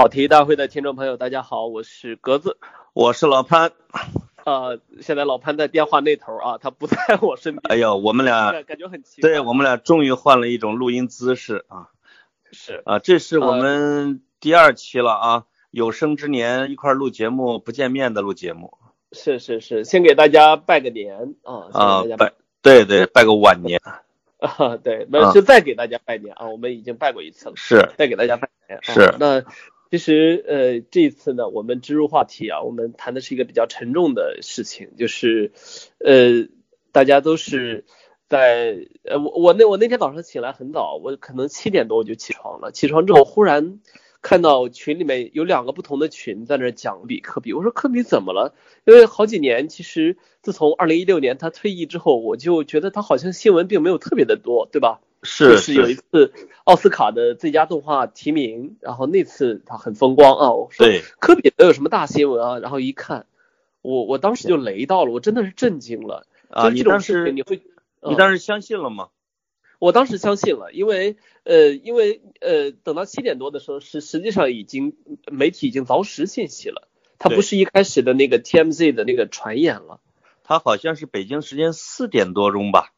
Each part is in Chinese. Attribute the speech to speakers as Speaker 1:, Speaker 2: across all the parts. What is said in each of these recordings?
Speaker 1: 跑题大会的听众朋友，大家好，我是格子，
Speaker 2: 我是老潘。
Speaker 1: 呃，现在老潘在电话那头啊，他不在我身边。
Speaker 2: 哎呦，我们俩
Speaker 1: 感觉很奇怪。
Speaker 2: 对我们俩终于换了一种录音姿势啊。
Speaker 1: 是
Speaker 2: 啊，这是我们第二期了啊，有生之年一块录节目，不见面的录节目。
Speaker 1: 是是是，先给大家拜个年啊。
Speaker 2: 啊，拜对对，拜个晚年。
Speaker 1: 啊，对，那就再给大家拜年啊，我们已经拜过一次了。
Speaker 2: 是，
Speaker 1: 再给大家拜年。
Speaker 2: 是。
Speaker 1: 那其实呃，这一次呢，我们植入话题啊，我们谈的是一个比较沉重的事情，就是呃，大家都是在呃，我我那我那天早上起来很早，我可能七点多我就起床了，起床之后忽然。看到群里面有两个不同的群在那讲比科比，我说科比怎么了？因为好几年，其实自从二零一六年他退役之后，我就觉得他好像新闻并没有特别的多，对吧？
Speaker 2: 是
Speaker 1: 是有一次奥斯卡的最佳动画提名，然后那次他很风光啊。我说科比能有什么大新闻啊？然后一看，我我当时就雷到了，我真的是震惊了
Speaker 2: 啊！你当时
Speaker 1: 你会
Speaker 2: 你当时相信了吗？
Speaker 1: 我当时相信了，因为呃，因为呃，等到七点多的时候，是实际上已经媒体已经凿实信息了，它不是一开始的那个 TMZ 的那个传言了，
Speaker 2: 它好像是北京时间四点多钟吧，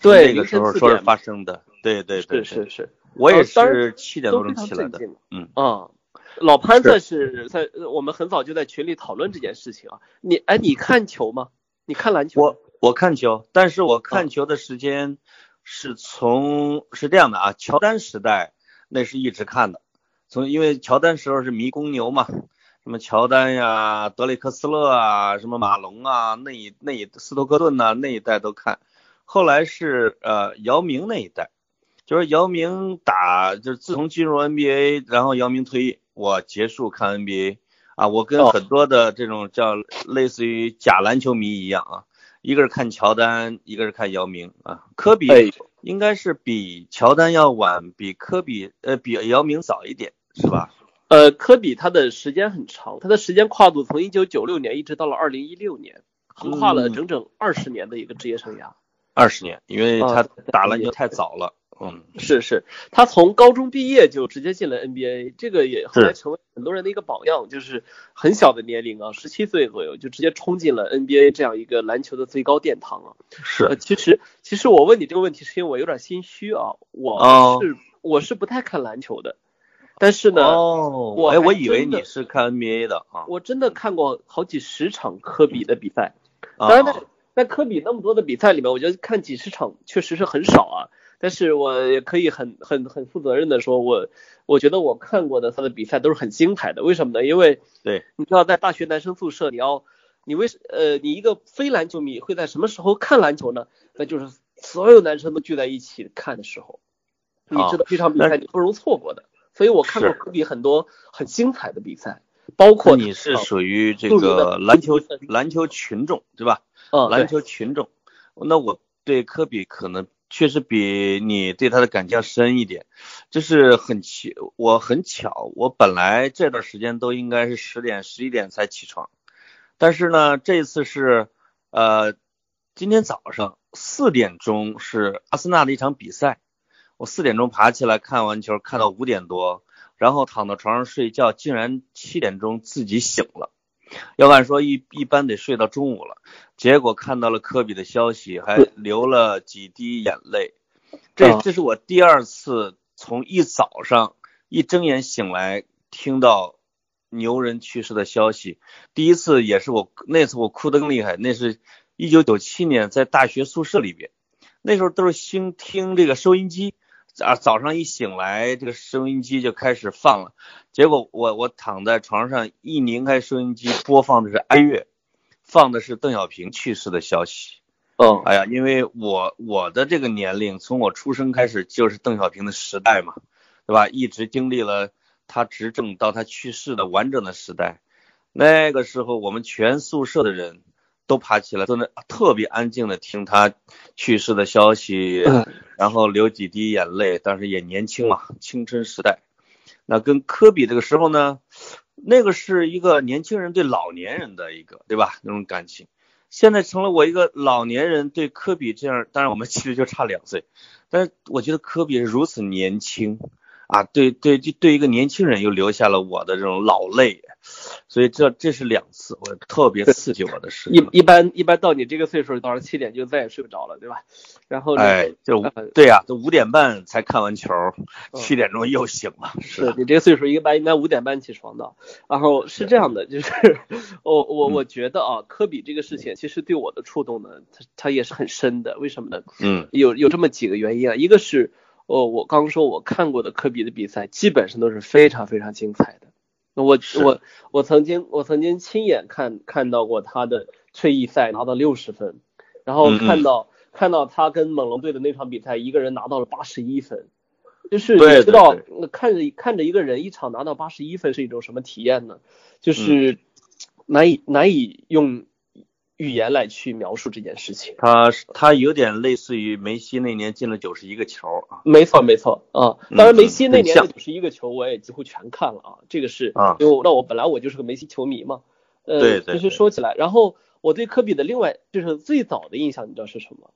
Speaker 1: 对，
Speaker 2: 那个时候说是发生的，对对对，
Speaker 1: 是是是，
Speaker 2: 我也是七点多钟起来的，
Speaker 1: 嗯啊，老潘在是在我们很早就在群里讨论这件事情啊，你哎，你看球吗？你看篮球？
Speaker 2: 我我看球，但是我看球的时间。是从是这样的啊，乔丹时代那是一直看的，从因为乔丹时候是迷公牛嘛，什么乔丹呀、德雷克斯勒啊、什么马龙啊那一那一斯托克顿呐那一代都看，后来是呃姚明那一代，就是姚明打就是自从进入 NBA，然后姚明退役，我结束看 NBA 啊，我跟很多的这种叫类似于假篮球迷一样啊。一个是看乔丹，一个是看姚明啊。科比应该是比乔丹要晚，比科比呃比姚明早一点，是吧？
Speaker 1: 呃，科比他的时间很长，他的时间跨度从一九九六年一直到了二零一六年，横跨了整整二十年的一个职业生涯。
Speaker 2: 二十年，因为他打篮球太早了。嗯，
Speaker 1: 是是，他从高中毕业就直接进了 NBA，这个也后来成为很多人的一个榜样，就是很小的年龄啊，十七岁左右就直接冲进了 NBA 这样一个篮球的最高殿堂啊。
Speaker 2: 是，
Speaker 1: 其实其实我问你这个问题是因为我有点心虚啊，我是我是不太看篮球的，但是呢，
Speaker 2: 哦，
Speaker 1: 我
Speaker 2: 哎，我以为你是看 NBA 的啊，
Speaker 1: 我真的看过好几十场科比的比赛，当然在在科比那么多的比赛里面，我觉得看几十场确实是很少啊。但是我也可以很很很负责任的说，我我觉得我看过的他的比赛都是很精彩的。为什么呢？因为
Speaker 2: 对，
Speaker 1: 你知道在大学男生宿舍，你要你为呃你一个非篮球迷会在什么时候看篮球呢？那就是所有男生都聚在一起看的时候，你知道这场比赛你不容错过的。所以我看过科比很多很精彩的比赛，包括
Speaker 2: 你是属于这个篮球篮球群众对吧？
Speaker 1: 嗯，
Speaker 2: 篮球群众，那我对科比可能。确实比你对他的感情深一点，就是很奇，我很巧，我本来这段时间都应该是十点十一点才起床，但是呢，这次是呃今天早上四点钟是阿森纳的一场比赛，我四点钟爬起来看完球，看到五点多，然后躺到床上睡觉，竟然七点钟自己醒了。要按说一一般得睡到中午了，结果看到了科比的消息，还流了几滴眼泪。这这是我第二次从一早上一睁眼醒来听到牛人去世的消息。第一次也是我那次我哭得更厉害，那是一九九七年在大学宿舍里边，那时候都是兴听这个收音机。啊，早上一醒来，这个收音机就开始放了。结果我我躺在床上一拧开收音机，播放的是哀乐，放的是邓小平去世的消息。
Speaker 1: 嗯，
Speaker 2: 哎呀，因为我我的这个年龄，从我出生开始就是邓小平的时代嘛，对吧？一直经历了他执政到他去世的完整的时代。那个时候，我们全宿舍的人。都爬起来，都那特别安静的听他去世的消息，然后流几滴眼泪。但是也年轻嘛，青春时代。那跟科比这个时候呢，那个是一个年轻人对老年人的一个，对吧？那种感情。现在成了我一个老年人对科比这样，当然我们其实就差两岁，但是我觉得科比是如此年轻，啊，对对，就对一个年轻人又留下了我的这种老泪，所以这这是两次我特别刺激我的事。
Speaker 1: 一一般一般到你这个岁数，早上七点就再也睡不着了，对吧？然后
Speaker 2: 哎，就对呀，都五点半才看完球，七点钟又醒了。
Speaker 1: 是你这个岁数，一般应该五点半起床的。然后是这样的，就是 我我我觉得啊，科比这个事情其实对我的触动呢，他他也是很深的。为什么呢？
Speaker 2: 嗯，
Speaker 1: 有有这么几个原因啊，一个是。哦，我刚说，我看过的科比的比赛基本上都是非常非常精彩的。我我我曾经我曾经亲眼看看到过他的退役赛拿到六十分，然后看到看到他跟猛龙队的那场比赛，一个人拿到了八十一分，就是你知道看着看着一个人一场拿到八十一分是一种什么体验呢？就是难以难以用。语言来去描述这件事情，
Speaker 2: 他他有点类似于梅西那年进了九十一个球啊，
Speaker 1: 没错没错啊，当然梅西那年的九十一个球我也几乎全看了啊，这个是啊，因为那我本来我就是个梅西球迷嘛，
Speaker 2: 呃，对
Speaker 1: 对，就是说起来，然后我对科比的另外就是最早的印象，你知道是什么？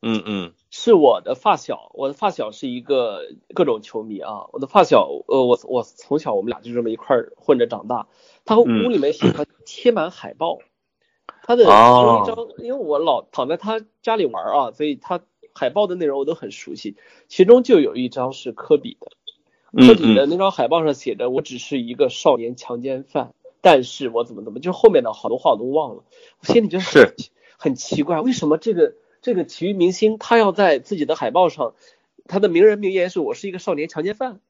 Speaker 2: 嗯嗯，
Speaker 1: 是我的发小，我的发小是一个各种球迷啊，我的发小，呃，我我从小我们俩就这么一块混着长大，他屋里面喜欢贴满海报。他的其中一张，因为我老躺在他家里玩啊，所以他海报的内容我都很熟悉。其中就有一张是科比的，科比的那张海报上写着：“我只是一个少年强奸犯，但是我怎么怎么，就后面的好多话我都忘了。”我心里就很很奇怪，为什么这个这个体育明星他要在自己的海报上，他的名人名言是我是一个少年强奸犯？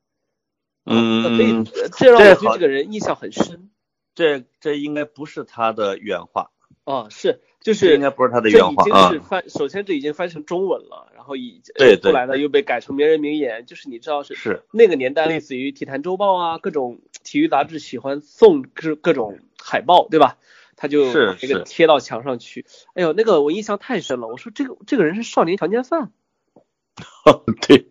Speaker 2: 嗯，
Speaker 1: 所以这让我对这个人印象很深。
Speaker 2: 这这应该不是他的原话。
Speaker 1: 啊，是，就是
Speaker 2: 应该不是他的原话
Speaker 1: 啊。翻，首先这已经翻成中文了，然后以后来呢又被改成名人名言，就是你知道是
Speaker 2: 是
Speaker 1: 那个年代，类似于《体坛周报》啊，各种体育杂志喜欢送各各种海报，对吧？他就那个贴到墙上去。哎呦，那个我印象太深了。我说这个这个人是少年强奸犯。
Speaker 2: 对，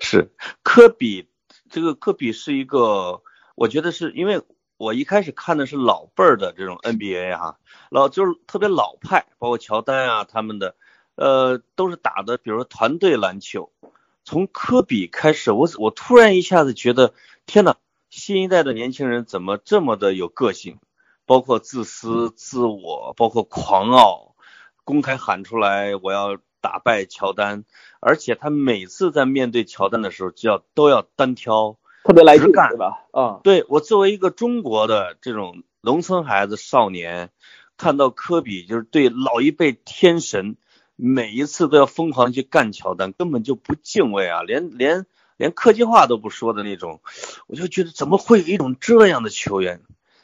Speaker 2: 是科比，这个科比是一个，我觉得是因为。我一开始看的是老辈儿的这种 NBA 哈，老就是特别老派，包括乔丹啊他们的，呃，都是打的，比如说团队篮球。从科比开始，我我突然一下子觉得，天呐，新一代的年轻人怎么这么的有个性？包括自私自我，包括狂傲，公开喊出来我要打败乔丹，而且他每次在面对乔丹的时候，就要都要单挑。
Speaker 1: 特别来劲，对吧？啊，
Speaker 2: 对我作为一个中国的这种农村孩子少年，看到科比就是对老一辈天神，每一次都要疯狂去干乔丹，根本就不敬畏啊，连连连客气话都不说的那种，我就觉得怎么会有一种这样的球员？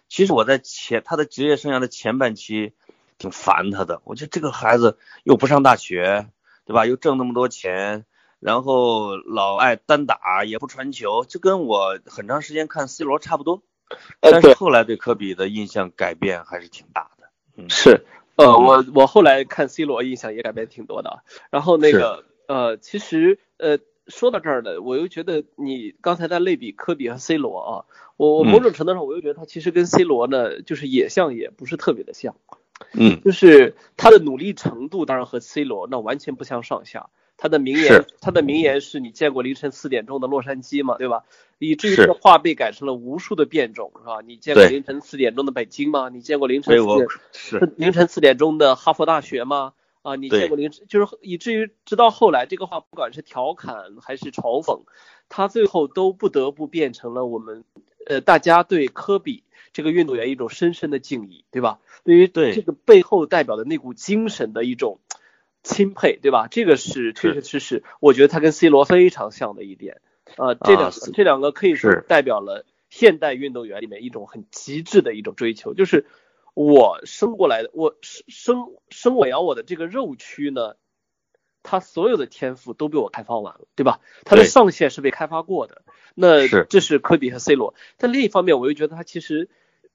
Speaker 2: 其实我在前他的职业生涯的前半期挺烦他的，我觉得这个孩子又不上大学，对吧？又挣那么多钱。然后老爱单打，也不传球，就跟我很长时间看 C 罗差不多。但是后来对科比的印象改变还是挺大的。
Speaker 1: 嗯，是，呃，我我后来看 C 罗印象也改变挺多的。然后那个，呃，其实，呃，说到这儿呢，我又觉得你刚才在类比科比和 C 罗啊，我我某种程度上我又觉得他其实跟 C 罗呢，就是也像，也不是特别的像。
Speaker 2: 嗯，
Speaker 1: 就是他的努力程度，当然和 C 罗那完全不相上下。他的名言，他的名言是你见过凌晨四点钟的洛杉矶吗？对吧？以至于这话被改成了无数的变种，是吧？你见过凌晨四点钟的北京吗？你见过凌晨四点
Speaker 2: 是
Speaker 1: 凌晨四点钟的哈佛大学吗？啊，你见过凌晨就是以至于直到后来这个话不管是调侃还是嘲讽，他最后都不得不变成了我们呃大家对科比这个运动员一种深深的敬意，对吧？对于这个背后代表的那股精神的一种。钦佩，对吧？这个是确确实实，我觉得他跟 C 罗非常像的一点。呃，这两个这两个可以说代表了现代运动员里面一种很极致的一种追求，就是我生过来的，我生生生我养我的这个肉躯呢，他所有的天赋都被我开发完了，对吧？他的上限是被开发过的。那这是科比和 C 罗。但另一方面，我又觉得他其实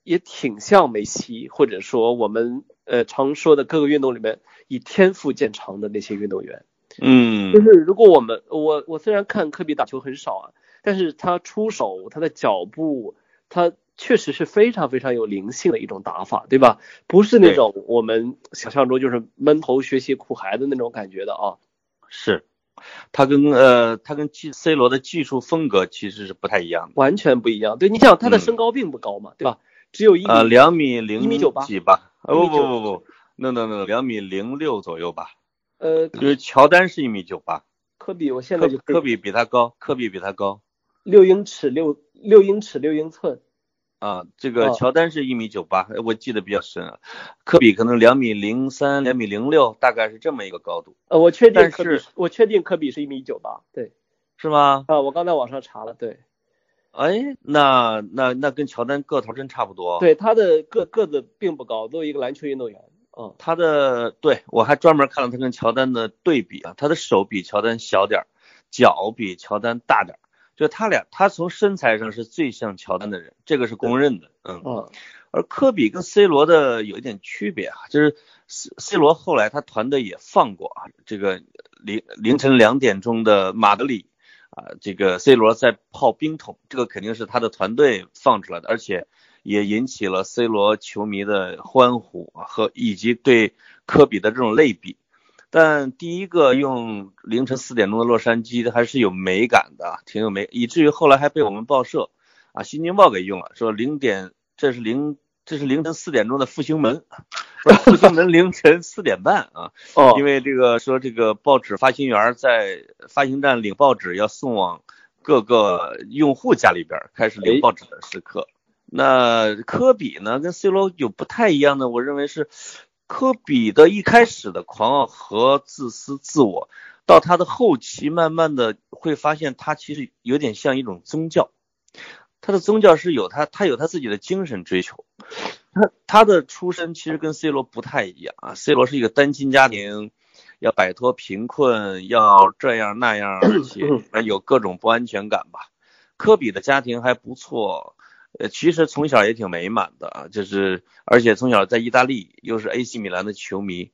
Speaker 1: 也挺像梅西，或者说我们。呃，常说的各个运动里面以天赋见长的那些运动员，
Speaker 2: 嗯，
Speaker 1: 就是如果我们我我虽然看科比打球很少啊，但是他出手他的脚步，他确实是非常非常有灵性的一种打法，对吧？不是那种我们想象中就是闷头学习苦孩子那种感觉的啊。
Speaker 2: 是，他跟呃他跟 C 罗的技术风格其实是不太一样的，
Speaker 1: 完全不一样。对你想他的身高并不高嘛，对吧？只有一
Speaker 2: 呃两米零
Speaker 1: 一米九八
Speaker 2: 几吧？不不不不，no no no，两米零六左右吧。
Speaker 1: 呃，
Speaker 2: 就是乔丹是一米九八，
Speaker 1: 科比我现在就
Speaker 2: 科比比他高，科比比他高
Speaker 1: 六英尺六六英尺六英寸。
Speaker 2: 啊，这个乔丹是一米九八，我记得比较深啊。科比可能两米零三、两米零六，大概是这么一个高度。
Speaker 1: 呃，我确定
Speaker 2: 科比，
Speaker 1: 我确定科比是一米九八，对，
Speaker 2: 是吗？
Speaker 1: 啊，我刚在网上查了，对。
Speaker 2: 哎，那那那跟乔丹个头真差不多。
Speaker 1: 对，他的个个子并不高，作为一个篮球运动员。嗯，
Speaker 2: 他的对我还专门看了他跟乔丹的对比啊，他的手比乔丹小点儿，脚比乔丹大点儿。就他俩，他从身材上是最像乔丹的人，这个是公认的，嗯。嗯而科比跟 C 罗的有一点区别啊，就是 C C 罗后来他团队也放过啊，这个凌凌晨两点钟的马德里啊，这个 C 罗在泡冰桶，这个肯定是他的团队放出来的，而且也引起了 C 罗球迷的欢呼和以及对科比的这种类比。但第一个用凌晨四点钟的洛杉矶还是有美感的，挺有美，以至于后来还被我们报社啊《新京报》给用了，说零点这是零这是凌晨四点钟的复兴门，不是复兴门凌晨四点半啊，
Speaker 1: 哦，
Speaker 2: 因为这个说这个报纸发行员在发行站领报纸要送往各个用户家里边，开始领报纸的时刻。那科比呢，跟 C 罗有不太一样的，我认为是。科比的一开始的狂傲和自私自我，到他的后期，慢慢的会发现他其实有点像一种宗教。他的宗教是有他，他有他自己的精神追求。他他的出身其实跟 C 罗不太一样啊，C 罗是一个单亲家庭，要摆脱贫困，要这样那样，而且有各种不安全感吧。科比的家庭还不错。呃，其实从小也挺美满的啊，就是而且从小在意大利又是 AC 米兰的球迷，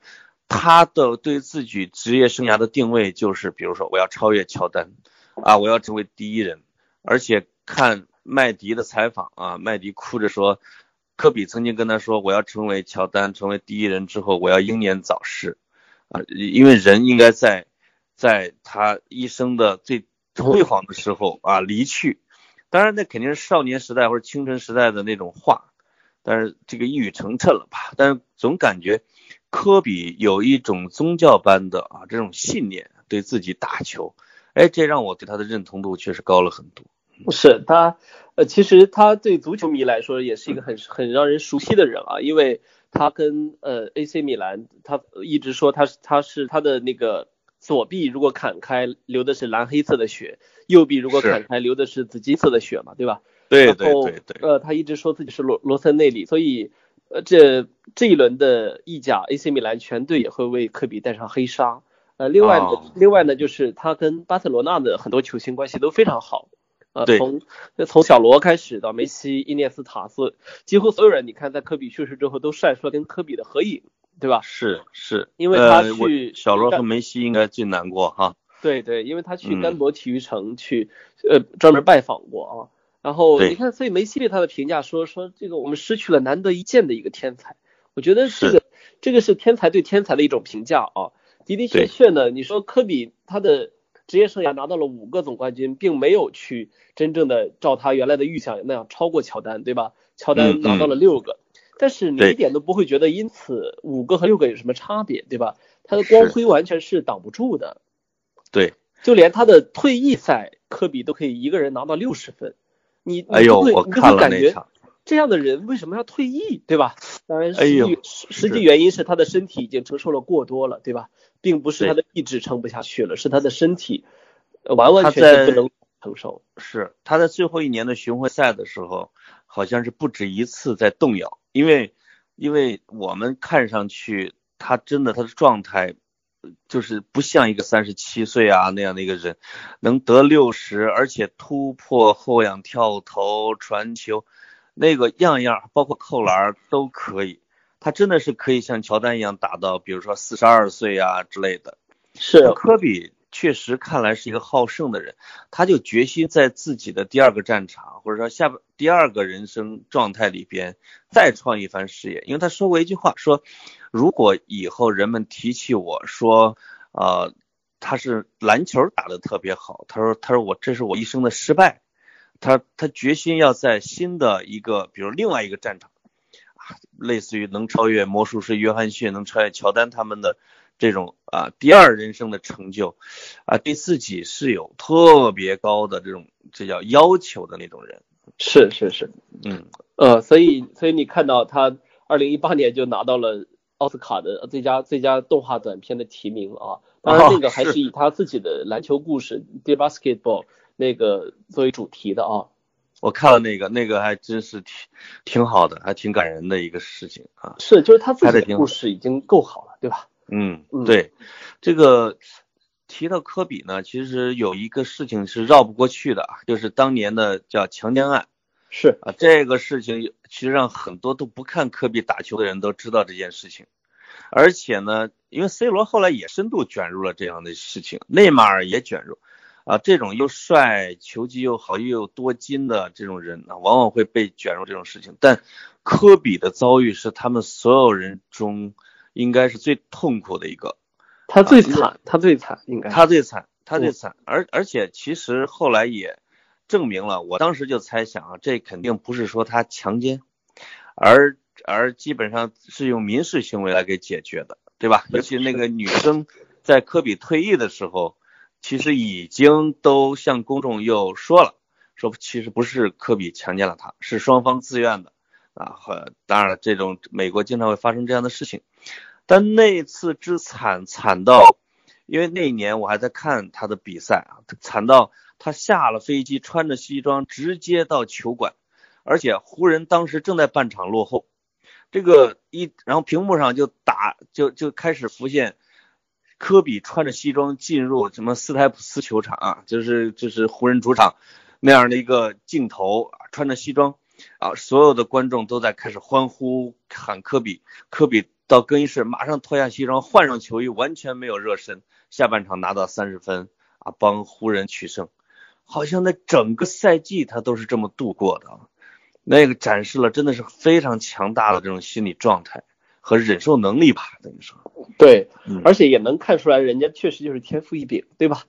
Speaker 2: 他的对自己职业生涯的定位就是，比如说我要超越乔丹，啊，我要成为第一人。而且看麦迪的采访啊，麦迪哭着说，科比曾经跟他说，我要成为乔丹，成为第一人之后，我要英年早逝，啊，因为人应该在在他一生的最辉煌的时候啊离去。当然，那肯定是少年时代或者青春时代的那种话，但是这个一语成谶了吧？但是总感觉科比有一种宗教般的啊这种信念，对自己打球，哎，这让我对他的认同度确实高了很多。
Speaker 1: 是他，呃，其实他对足球迷来说也是一个很很让人熟悉的人啊，因为他跟呃 AC 米兰，他一直说他是他是他的那个。左臂如果砍开，流的是蓝黑色的血；右臂如果砍开，流的是紫金色的血嘛，对吧？
Speaker 2: 对对对对。
Speaker 1: 呃，他一直说自己是罗罗森内里，所以呃，这这一轮的意甲 AC 米兰全队也会为科比戴上黑纱。呃，另外呢另外呢，就是他跟巴塞罗那的很多球星关系都非常好。呃，从从小罗开始到梅西、伊涅斯塔斯，几乎所有人，你看在科比去世之后都晒出了跟科比的合影。对吧？
Speaker 2: 是是，
Speaker 1: 因为他去
Speaker 2: 小罗和梅西应该最难过哈。
Speaker 1: 对对，因为他去甘博体育城去呃专门拜访过啊。然后你看，所以梅西对他的评价说说这个我们失去了难得一见的一个天才。我觉得这个这个是天才对天才的一种评价啊。的的确确呢，你说科比他的职业生涯拿到了五个总冠军，并没有去真正的照他原来的预想那样超过乔丹，对吧？乔丹拿到了六个。但是你一点都不会觉得因此五个和六个有什么差别，对吧？他的光辉完全是挡不住的。
Speaker 2: 对，
Speaker 1: 就连他的退役赛，科比都可以一个人拿到六十分。你
Speaker 2: 哎呦，我看了
Speaker 1: 那场。这样的人为什么要退役，对吧？当然，实际实际原因是他的身体已经承受了过多了，对吧？并不是他的意志撑不下去了，是他的身体完完全全不能承受。
Speaker 2: 是他在最后一年的巡回赛的时候，好像是不止一次在动摇。因为，因为我们看上去他真的他的状态，就是不像一个三十七岁啊那样的一个人，能得六十，而且突破后仰跳投、传球，那个样样包括扣篮都可以。他真的是可以像乔丹一样打到，比如说四十二岁啊之类的。
Speaker 1: 是
Speaker 2: 科比。确实看来是一个好胜的人，他就决心在自己的第二个战场，或者说下第二个人生状态里边再创一番事业。因为他说过一句话，说如果以后人们提起我说，呃，他是篮球打得特别好。他说他说我这是我一生的失败。他他决心要在新的一个，比如另外一个战场啊，类似于能超越魔术师约翰逊，能超越乔丹他们的这种啊第二人生的成就啊，对自己是有特别高的这种这叫要求的那种人。
Speaker 1: 是是是，
Speaker 2: 嗯
Speaker 1: 呃，所以所以你看到他二零一八年就拿到了奥斯卡的最佳最佳动画短片的提名啊，当然这个还是 以他自己的篮球故事《The Basketball》。那个作为主题的啊，
Speaker 2: 我看了那个，那个还真是挺挺好的，还挺感人的一个事情啊。
Speaker 1: 是，就是他自己的故事已经够好了，对吧？
Speaker 2: 嗯，对。这个提到科比呢，其实有一个事情是绕不过去的啊，就是当年的叫强奸案。
Speaker 1: 是
Speaker 2: 啊，这个事情其实让很多都不看科比打球的人都知道这件事情，而且呢，因为 C 罗后来也深度卷入了这样的事情，内马尔也卷入。啊，这种又帅、球技又好、又有多金的这种人啊，往往会被卷入这种事情。但科比的遭遇是他们所有人中应该是最痛苦的一个，
Speaker 1: 他最惨，他最惨，应该
Speaker 2: 他最惨，他最惨。而而且其实后来也证明了，我当时就猜想啊，这肯定不是说他强奸，而而基本上是用民事行为来给解决的，对吧？尤其那个女生在科比退役的时候。其实已经都向公众又说了，说其实不是科比强奸了她，是双方自愿的啊。和当然了，这种美国经常会发生这样的事情，但那次之惨惨到，因为那一年我还在看他的比赛啊，惨到他下了飞机穿着西装直接到球馆，而且湖人当时正在半场落后，这个一然后屏幕上就打就就开始浮现。科比穿着西装进入什么斯台普斯球场啊，就是就是湖人主场那样的一个镜头啊，穿着西装啊，所有的观众都在开始欢呼喊科比，科比到更衣室马上脱下西装换上球衣，完全没有热身，下半场拿到三十分啊，帮湖人取胜，好像那整个赛季他都是这么度过的，那个展示了真的是非常强大的这种心理状态。和忍受能力吧，等于说，
Speaker 1: 对，而且也能看出来，人家确实就是天赋异禀，对吧？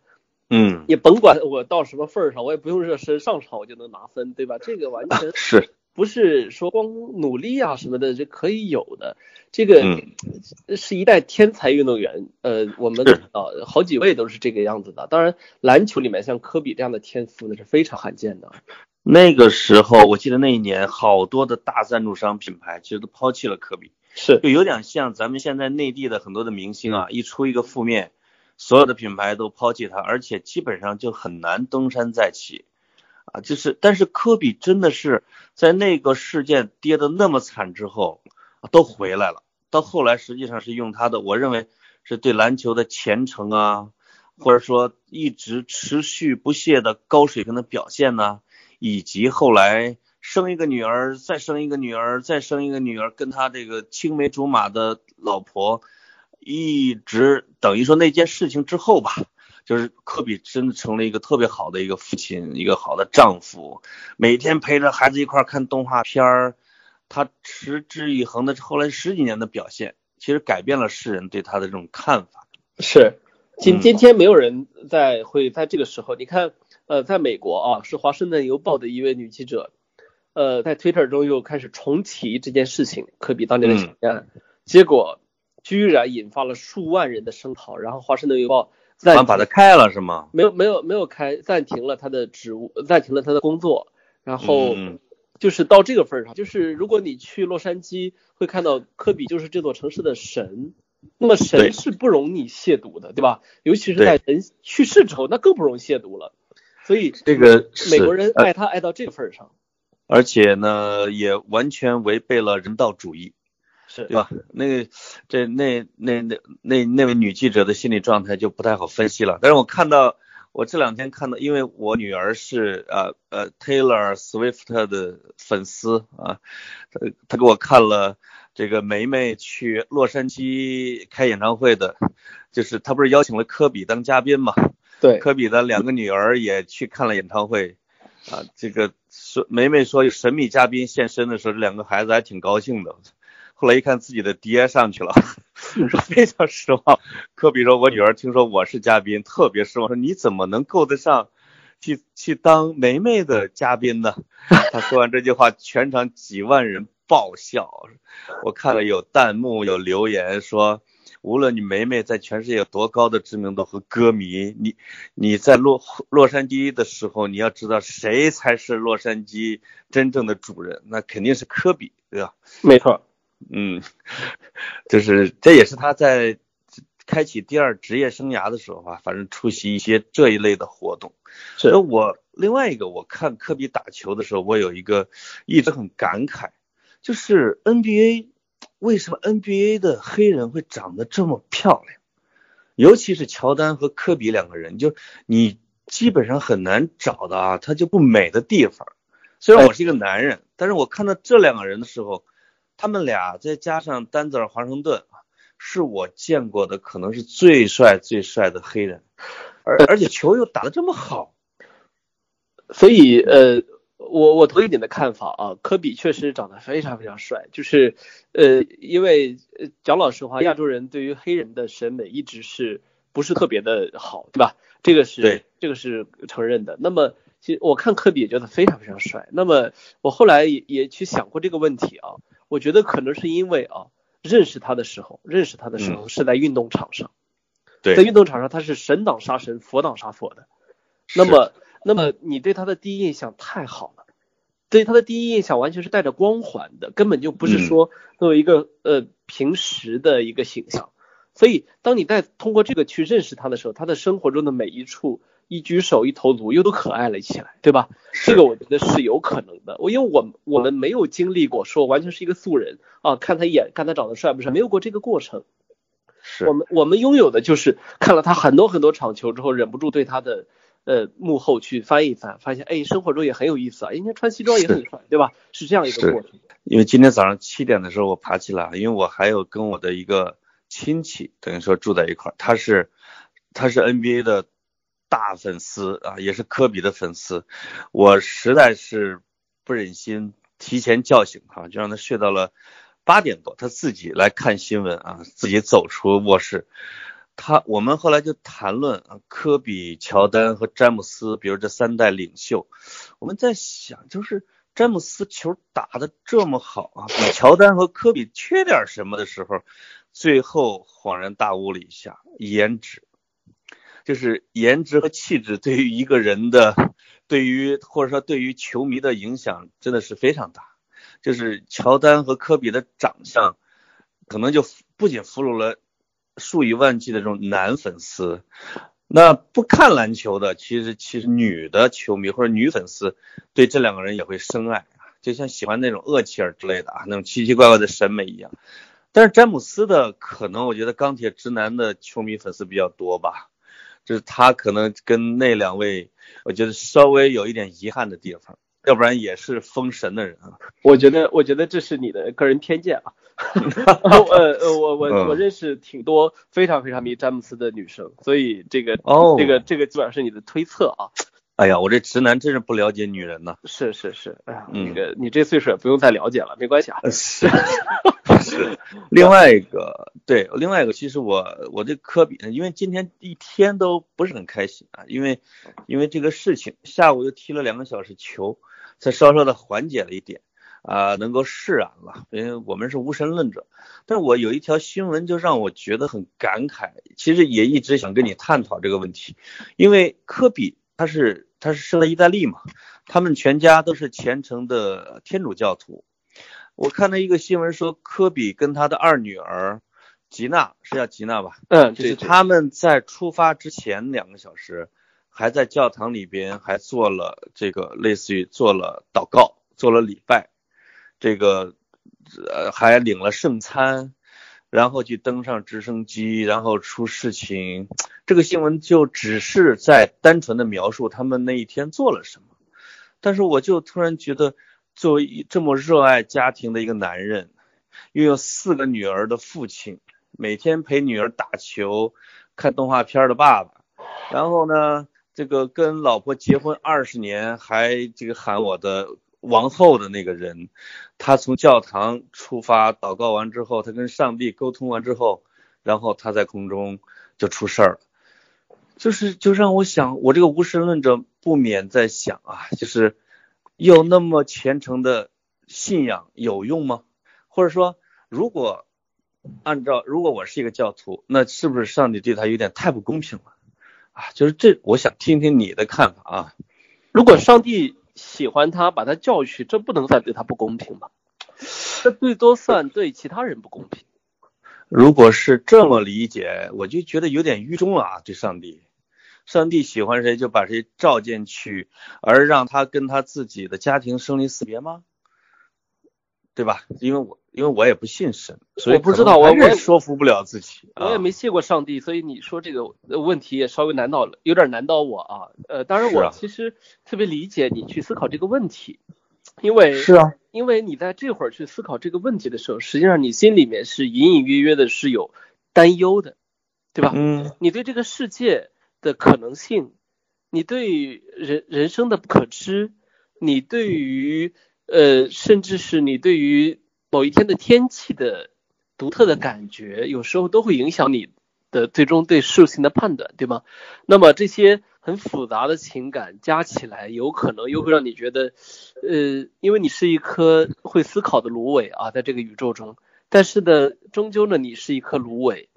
Speaker 2: 嗯，
Speaker 1: 也甭管我到什么份儿上，我也不用热身，上场我就能拿分，对吧？这个完全
Speaker 2: 是
Speaker 1: 不是说光努力啊什么的就可以有的？这个是一代天才运动员，呃，我们啊好几位都是这个样子的。当然，篮球里面像科比这样的天赋那是非常罕见的。
Speaker 2: 那个时候，我记得那一年，好多的大赞助商品牌其实都抛弃了科比。
Speaker 1: 是，
Speaker 2: 就有点像咱们现在内地的很多的明星啊，一出一个负面，所有的品牌都抛弃他，而且基本上就很难东山再起，啊，就是，但是科比真的是在那个事件跌的那么惨之后，都回来了，到后来实际上是用他的，我认为是对篮球的虔诚啊，或者说一直持续不懈的高水平的表现呢，以及后来。生一个女儿，再生一个女儿，再生一个女儿，跟他这个青梅竹马的老婆，一直等于说那件事情之后吧，就是科比真的成了一个特别好的一个父亲，一个好的丈夫，每天陪着孩子一块看动画片儿，他持之以恒的后来十几年的表现，其实改变了世人对他的这种看法。
Speaker 1: 是，今今天没有人在会在这个时候，你看，呃，在美国啊，是华盛顿邮报的一位女记者。呃，在 Twitter 中又开始重提这件事情，科比当年的强奸案，结果居然引发了数万人的声讨，然后华盛顿邮报暂
Speaker 2: 把它开了是吗？
Speaker 1: 没有没有没有开，暂停了他的职务，暂停了他的工作，然后就是到这个份上，就是如果你去洛杉矶会看到科比就是这座城市的神，那么神是不容你亵渎的，对吧？尤其是在人去世之后，那更不容亵渎了，所以
Speaker 2: 这个
Speaker 1: 美国人爱他爱到这个份上。
Speaker 2: 而且呢，也完全违背了人道主义，
Speaker 1: 是
Speaker 2: 对吧？那个，这那那那那那位女记者的心理状态就不太好分析了。但是我看到，我这两天看到，因为我女儿是呃呃 Taylor Swift 的粉丝啊，她她给我看了这个梅梅去洛杉矶开演唱会的，就是她不是邀请了科比当嘉宾嘛？
Speaker 1: 对，
Speaker 2: 科比的两个女儿也去看了演唱会。啊，这个说梅梅说有神秘嘉宾现身的时候，这两个孩子还挺高兴的。后来一看自己的爹上去了，说非常失望。科比说：“我女儿听说我是嘉宾，特别失望。说你怎么能够得上去去当梅梅的嘉宾呢？” 他说完这句话，全场几万人爆笑。我看了有弹幕有留言说。无论你梅梅在全世界有多高的知名度和歌迷，你你在洛洛杉矶的时候，你要知道谁才是洛杉矶真正的主人，那肯定是科比，对吧？
Speaker 1: 没错，
Speaker 2: 嗯，就是这也是他在开启第二职业生涯的时候啊，反正出席一些这一类的活动。
Speaker 1: 所以
Speaker 2: 我另外一个，我看科比打球的时候，我有一个一直很感慨，就是 NBA。为什么 NBA 的黑人会长得这么漂亮？尤其是乔丹和科比两个人，就你基本上很难找到啊，他就不美的地方。虽然我是一个男人，但是我看到这两个人的时候，他们俩再加上丹泽尔华盛顿是我见过的可能是最帅最帅的黑人，而而且球又打得这么好，
Speaker 1: 所以呃。我我同意你的看法啊，科比确实长得非常非常帅，就是呃，因为讲老实话，亚洲人对于黑人的审美一直是不是特别的好，对吧？这个是
Speaker 2: 对，
Speaker 1: 这个是承认的。那么其实我看科比也觉得非常非常帅。那么我后来也也去想过这个问题啊，我觉得可能是因为啊，认识他的时候，认识他的时候是在运动场上，
Speaker 2: 对，
Speaker 1: 在运动场上他是神挡杀神，佛挡杀佛的，那么。那么你对他的第一印象太好了，对他的第一印象完全是带着光环的，根本就不是说作为一个呃平时的一个形象。所以当你在通过这个去认识他的时候，他的生活中的每一处一举手一投足又都可爱了起来，对吧？这个我觉得是有可能的。我因为我我们没有经历过说完全是一个素人啊，看他一眼看他长得帅不帅，没有过这个过程。
Speaker 2: 是
Speaker 1: 我们我们拥有的就是看了他很多很多场球之后，忍不住对他的。呃，幕后去翻一翻，发现哎，生活中也很有意思啊，人家穿西装也很帅，对吧？是这样一个过程。
Speaker 2: 因为今天早上七点的时候我爬起来，因为我还有跟我的一个亲戚，等于说住在一块儿，他是他是 NBA 的大粉丝啊，也是科比的粉丝，我实在是不忍心提前叫醒他，就让他睡到了八点多，他自己来看新闻啊，自己走出卧室。他我们后来就谈论啊，科比、乔丹和詹姆斯，比如这三代领袖，我们在想，就是詹姆斯球打得这么好啊，比乔丹和科比缺点什么的时候，最后恍然大悟了一下，颜值，就是颜值和气质对于一个人的，对于或者说对于球迷的影响真的是非常大，就是乔丹和科比的长相，可能就不仅俘虏了。数以万计的这种男粉丝，那不看篮球的，其实其实女的球迷或者女粉丝对这两个人也会深爱啊，就像喜欢那种厄齐尔之类的啊，那种奇奇怪怪的审美一样。但是詹姆斯的可能，我觉得钢铁直男的球迷粉丝比较多吧，就是他可能跟那两位，我觉得稍微有一点遗憾的地方。要不然也是封神的人啊！
Speaker 1: 我觉得，我觉得这是你的个人偏见啊。呃呃，我我我认识挺多非常非常迷詹姆斯的女生，所以这个
Speaker 2: 哦，
Speaker 1: 这个这个基本上是你的推测啊。
Speaker 2: 哎呀，我这直男真是不了解女人呐。
Speaker 1: 是是是，哎呀，那个你这岁数也不用再了解了，没关系啊。
Speaker 2: 是是。另外一个，对，另外一个，其实我我这科比，因为今天一天都不是很开心啊，因为因为这个事情，下午又踢了两个小时球，才稍稍的缓解了一点啊，能够释然了。因为我们是无神论者，但我有一条新闻就让我觉得很感慨，其实也一直想跟你探讨这个问题，因为科比他是。他是生在意大利嘛，他们全家都是虔诚的天主教徒。我看到一个新闻说，科比跟他的二女儿吉娜是叫吉娜吧？
Speaker 1: 嗯，
Speaker 2: 就是他们在出发之前两个小时，还在教堂里边还做了这个类似于做了祷告，做了礼拜，这个呃还领了圣餐。然后去登上直升机，然后出事情。这个新闻就只是在单纯的描述他们那一天做了什么。但是我就突然觉得，作为这么热爱家庭的一个男人，拥有四个女儿的父亲，每天陪女儿打球、看动画片的爸爸，然后呢，这个跟老婆结婚二十年还这个喊我的。王后的那个人，他从教堂出发，祷告完之后，他跟上帝沟通完之后，然后他在空中就出事儿了。就是就让我想，我这个无神论者不免在想啊，就是有那么虔诚的信仰有用吗？或者说，如果按照如果我是一个教徒，那是不是上帝对他有点太不公平了啊？就是这，我想听听你的看法啊。
Speaker 1: 如果上帝喜欢他，把他叫去，这不能算对他不公平吧？这最多算对其他人不公平。
Speaker 2: 如果是这么理解，我就觉得有点愚忠了啊！对上帝，上帝喜欢谁就把谁召进去，而让他跟他自己的家庭生离死别吗？对吧？因为我因为我也不信神，所以
Speaker 1: 我不知道，我
Speaker 2: 也说服不了自己。
Speaker 1: 我也没谢过上帝，所以你说这个问题也稍微难倒了，有点难倒我啊。呃，当然我其实特别理解你去思考这个问题，因为
Speaker 2: 是啊。
Speaker 1: 因为你在这会儿去思考这个问题的时候，实际上你心里面是隐隐约约的是有担忧的，对吧？
Speaker 2: 嗯。
Speaker 1: 你对这个世界的可能性，你对人人生的可知，你对于呃，甚至是你对于某一天的天气的独特的感觉，有时候都会影响你的最终对事情的判断，对吗？那么这些。很复杂的情感加起来，有可能又会让你觉得，呃，因为你是一颗会思考的芦苇啊，在这个宇宙中，但是呢，终究呢，你是一颗芦苇，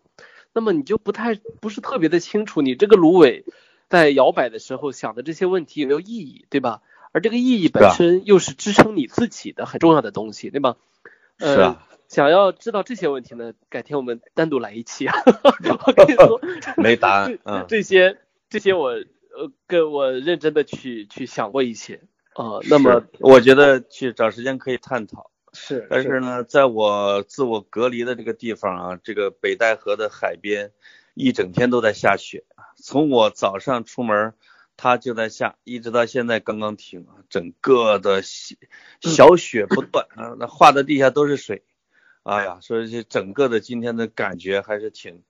Speaker 1: 那么你就不太不是特别的清楚，你这个芦苇在摇摆的时候想的这些问题有没有意义，对吧？而这个意义本身又是支撑你自己的很重要的东西，对吧？
Speaker 2: 是啊。
Speaker 1: 想要知道这些问题呢，改天我们单独来一期啊。我跟你说，
Speaker 2: 没答案。嗯，
Speaker 1: 这些。这些我呃跟我认真的去去想过一些啊，那么
Speaker 2: 我觉得去找时间可以探讨。
Speaker 1: 是，
Speaker 2: 但是呢，在我自我隔离的这个地方啊，这个北戴河的海边，一整天都在下雪从我早上出门，它就在下，一直到现在刚刚停啊，整个的小雪不断啊，那化的地下都是水。哎呀，所以这整个的今天的感觉还是挺。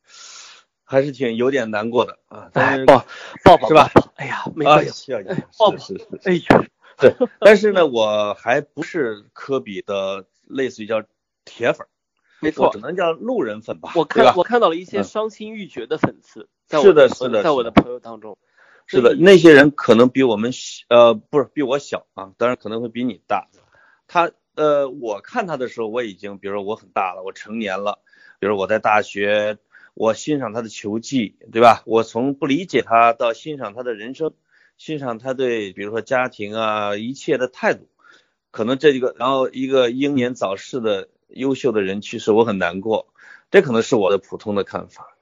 Speaker 2: 还是挺有点难过的啊，但是
Speaker 1: 抱抱抱
Speaker 2: 是吧？
Speaker 1: 哎呀，没关系，抱抱哎呀，
Speaker 2: 对，但是呢，我还不是科比的类似于叫铁粉，
Speaker 1: 没错，
Speaker 2: 只能叫路人粉吧。
Speaker 1: 我看我看到了一些伤心欲绝的粉丝，在
Speaker 2: 是的，是的，
Speaker 1: 在我的朋友当中，
Speaker 2: 是的，那些人可能比我们呃不是比我小啊，当然可能会比你大。他呃，我看他的时候，我已经比如说我很大了，我成年了，比如我在大学。我欣赏他的球技，对吧？我从不理解他到欣赏他的人生，欣赏他对比如说家庭啊一切的态度，可能这一个，然后一个英年早逝的优秀的人去世，我很难过，这可能是我的普通的看法。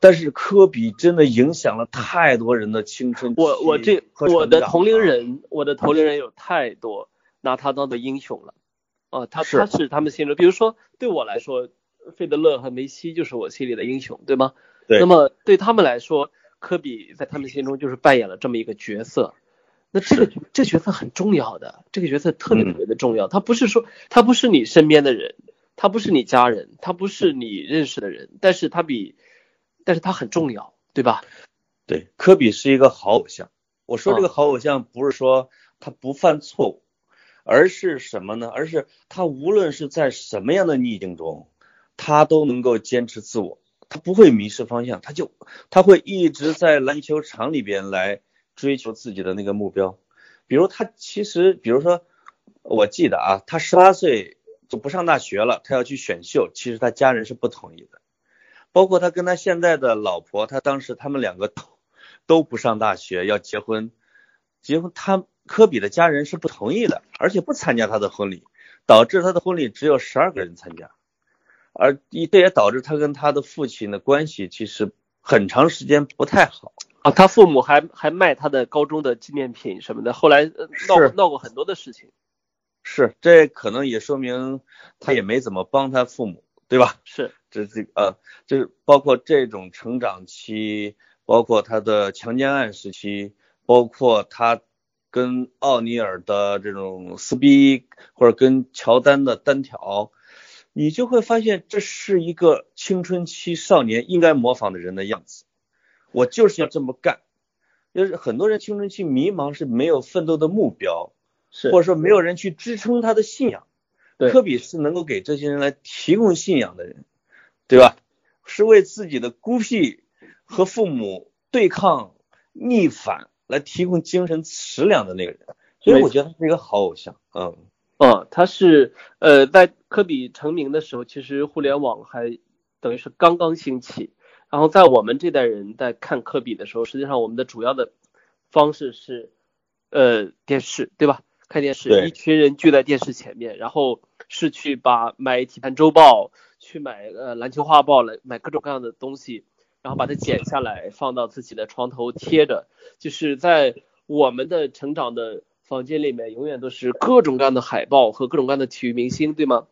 Speaker 2: 但是科比真的影响了太多人的青春。
Speaker 1: 我我这我的同龄人，我的同龄人有太多拿他当做英雄了，哦，他他是他们心中，比如说对我来说。费德勒和梅西就是我心里的英雄，对吗？
Speaker 2: 对。
Speaker 1: 那么对他们来说，科比在他们心中就是扮演了这么一个角色。那这个这角色很重要的，这个角色特别特别的重要。他不是说他不是你身边的人，他不是你家人，他不是你认识的人，但是他比，但是他很重要，对吧？
Speaker 2: 对，科比是一个好偶像。我说这个好偶像不是说他不犯错误，而是什么呢？而是他无论是在什么样的逆境中。他都能够坚持自我，他不会迷失方向，他就他会一直在篮球场里边来追求自己的那个目标。比如他其实，比如说，我记得啊，他十八岁就不上大学了，他要去选秀，其实他家人是不同意的。包括他跟他现在的老婆，他当时他们两个都都不上大学要结婚，结婚他科比的家人是不同意的，而且不参加他的婚礼，导致他的婚礼只有十二个人参加。而一这也导致他跟他的父亲的关系其实很长时间不太好
Speaker 1: 啊，他父母还还卖他的高中的纪念品什么的，后来闹闹过很多的事情。
Speaker 2: 是，这可能也说明他也没怎么帮他父母，对吧？
Speaker 1: 是，
Speaker 2: 这这呃，就是包括这种成长期，包括他的强奸案时期，包括他跟奥尼尔的这种撕逼，或者跟乔丹的单挑。你就会发现，这是一个青春期少年应该模仿的人的样子。我就是要这么干。就是很多人青春期迷茫，是没有奋斗的目标，
Speaker 1: 是
Speaker 2: 或者说没有人去支撑他的信仰。
Speaker 1: 对，
Speaker 2: 科比是能够给这些人来提供信仰的人，对吧？是为自己的孤僻和父母对抗逆反来提供精神食粮的那个人，所以我觉得他是一个好偶像，嗯。
Speaker 1: 哦，他是呃，在科比成名的时候，其实互联网还等于是刚刚兴起。然后在我们这代人在看科比的时候，实际上我们的主要的方式是呃电视，对吧？看电视，一群人聚在电视前面，然后是去把买体坛周报，去买呃篮球画报来买各种各样的东西，然后把它剪下来放到自己的床头贴着。就是在我们的成长的。房间里面永远都是各种各样的海报和各种各样的体育明星，对吗？